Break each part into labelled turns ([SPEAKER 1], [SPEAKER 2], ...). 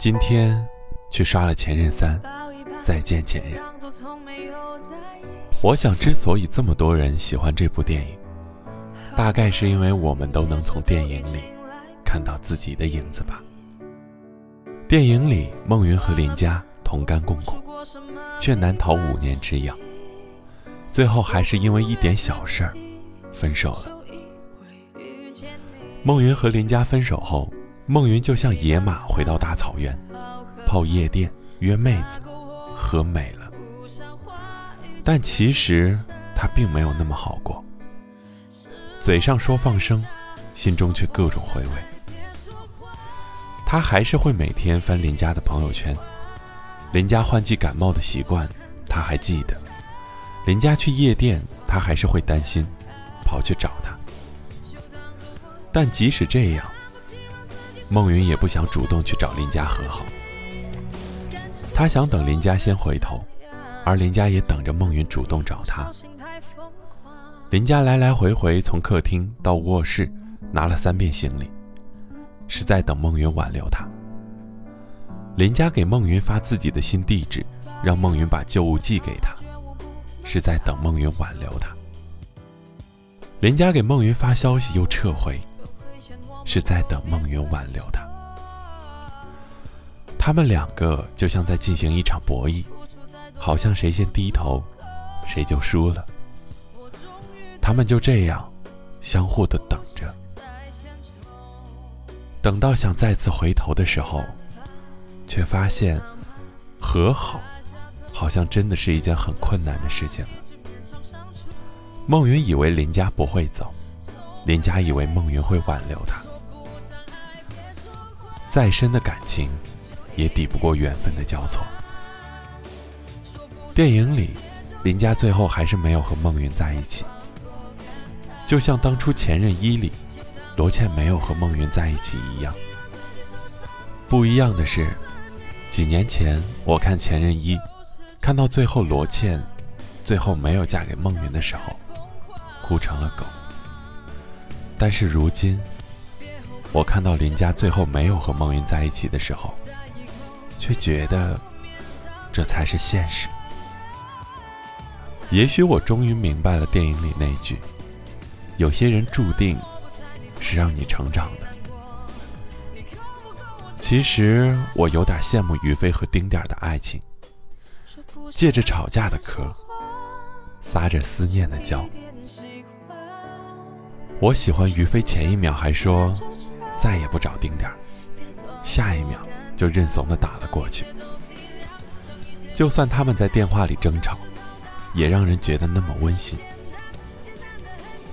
[SPEAKER 1] 今天去刷了《前任三》，再见前任。我想，之所以这么多人喜欢这部电影，大概是因为我们都能从电影里看到自己的影子吧。电影里，孟云和林佳同甘共苦，却难逃五年之痒，最后还是因为一点小事儿分手了。孟云和林佳分手后。孟云就像野马回到大草原，泡夜店约妹子，喝美了。但其实他并没有那么好过，嘴上说放生，心中却各种回味。他还是会每天翻林家的朋友圈，林家换季感冒的习惯，他还记得。林家去夜店，他还是会担心，跑去找他。但即使这样。孟云也不想主动去找林佳和好，他想等林佳先回头，而林佳也等着孟云主动找他。林佳来来回回从客厅到卧室，拿了三遍行李，是在等孟云挽留他。林佳给孟云发自己的新地址，让孟云把旧物寄给他，是在等孟云挽留他。林佳给孟云发消息又撤回。是在等孟云挽留他，他们两个就像在进行一场博弈，好像谁先低头，谁就输了。他们就这样相互的等着，等到想再次回头的时候，却发现和好好像真的是一件很困难的事情了。孟云以为林家不会走，林家以为孟云会挽留他。再深的感情，也抵不过缘分的交错。电影里，林佳最后还是没有和孟云在一起，就像当初《前任一》里，罗茜没有和孟云在一起一样。不一样的是，几年前我看《前任一》，看到最后罗茜最后没有嫁给孟云的时候，哭成了狗。但是如今。我看到林佳最后没有和孟云在一起的时候，却觉得这才是现实。也许我终于明白了电影里那句：“有些人注定是让你成长的。”其实我有点羡慕于飞和丁点的爱情，借着吵架的壳，撒着思念的娇。我喜欢于飞，前一秒还说。再也不找丁点儿，下一秒就认怂的打了过去。就算他们在电话里争吵，也让人觉得那么温馨。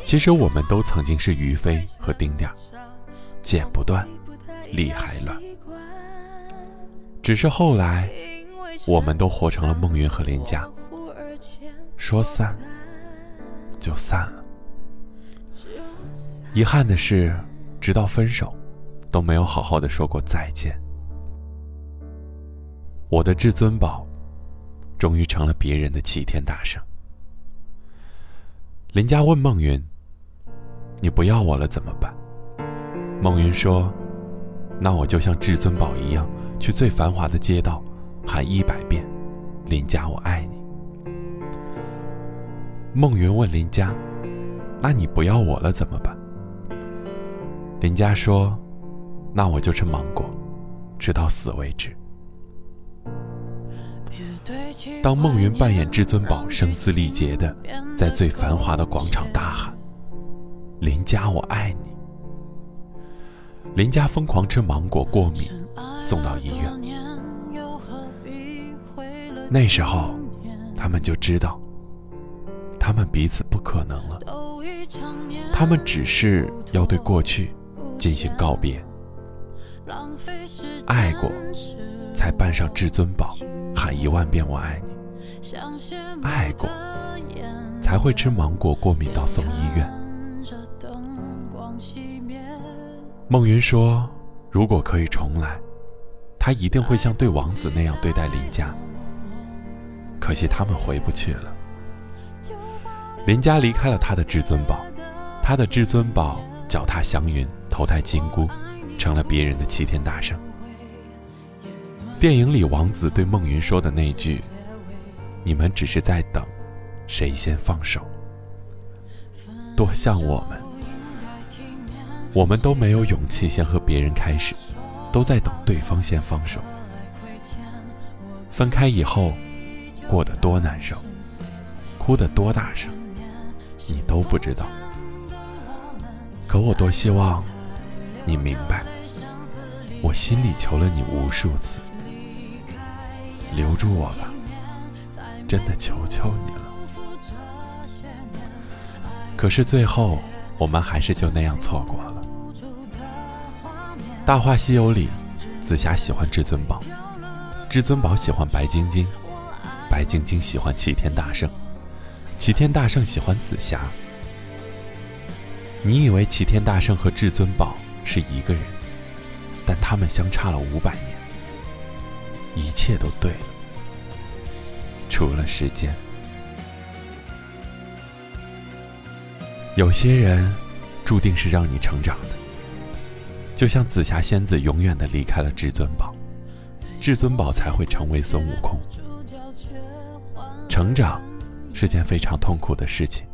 [SPEAKER 1] 其实我们都曾经是于飞和丁点儿，剪不断，理还乱。只是后来，我们都活成了孟云和林佳，说散就散了。遗憾的是。直到分手，都没有好好的说过再见。我的至尊宝，终于成了别人的齐天大圣。林佳问孟云：“你不要我了怎么办？”孟云说：“那我就像至尊宝一样，去最繁华的街道，喊一百遍‘林佳，我爱你’。”孟云问林佳：“那你不要我了怎么办？”林佳说：“那我就吃芒果，直到死为止。”当孟云扮演至尊宝，声嘶力竭的在最繁华的广场大喊：“林佳，我爱你！”林佳疯狂吃芒果，过敏，送到医院。那时候，他们就知道，他们彼此不可能了。他们只是要对过去。进行告别，爱过，才扮上至尊宝，喊一万遍我爱你。爱过，才会吃芒果过敏到送医院。孟云说：“如果可以重来，他一定会像对王子那样对待林佳。可惜他们回不去了。林佳离开了他的至尊宝，他的至尊宝脚踏祥云。”投胎金箍，成了别人的齐天大圣。电影里王子对孟云说的那句：“你们只是在等谁先放手。”多像我们，我们都没有勇气先和别人开始，都在等对方先放手。分开以后，过得多难受，哭得多大声，你都不知道。可我多希望你明白，我心里求了你无数次，留住我吧，真的求求你了。可是最后，我们还是就那样错过了。《大话西游》里，紫霞喜欢至尊宝。至尊宝喜欢白晶晶，白晶晶喜欢齐天大圣，齐天大圣喜欢紫霞。你以为齐天大圣和至尊宝是一个人，但他们相差了五百年。一切都对了，除了时间。有些人，注定是让你成长的，就像紫霞仙子永远的离开了至尊宝。至尊宝才会成为孙悟空。成长是件非常痛苦的事情，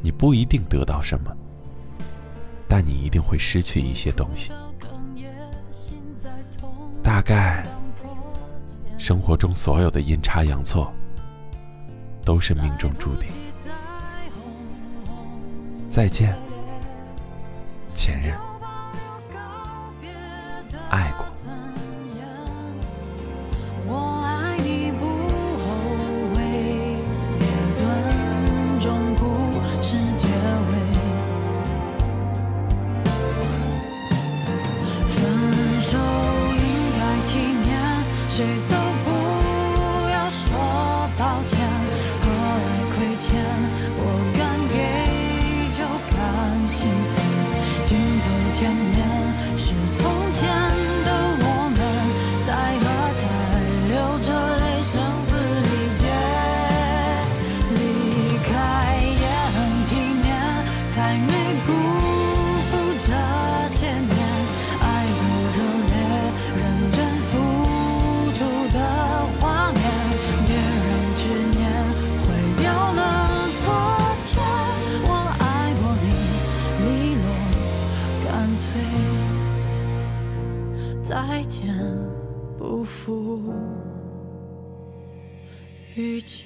[SPEAKER 1] 你不一定得到什么，但你一定会失去一些东西。大概，生活中所有的阴差阳错，都是命中注定。再见，前任，
[SPEAKER 2] 遇见。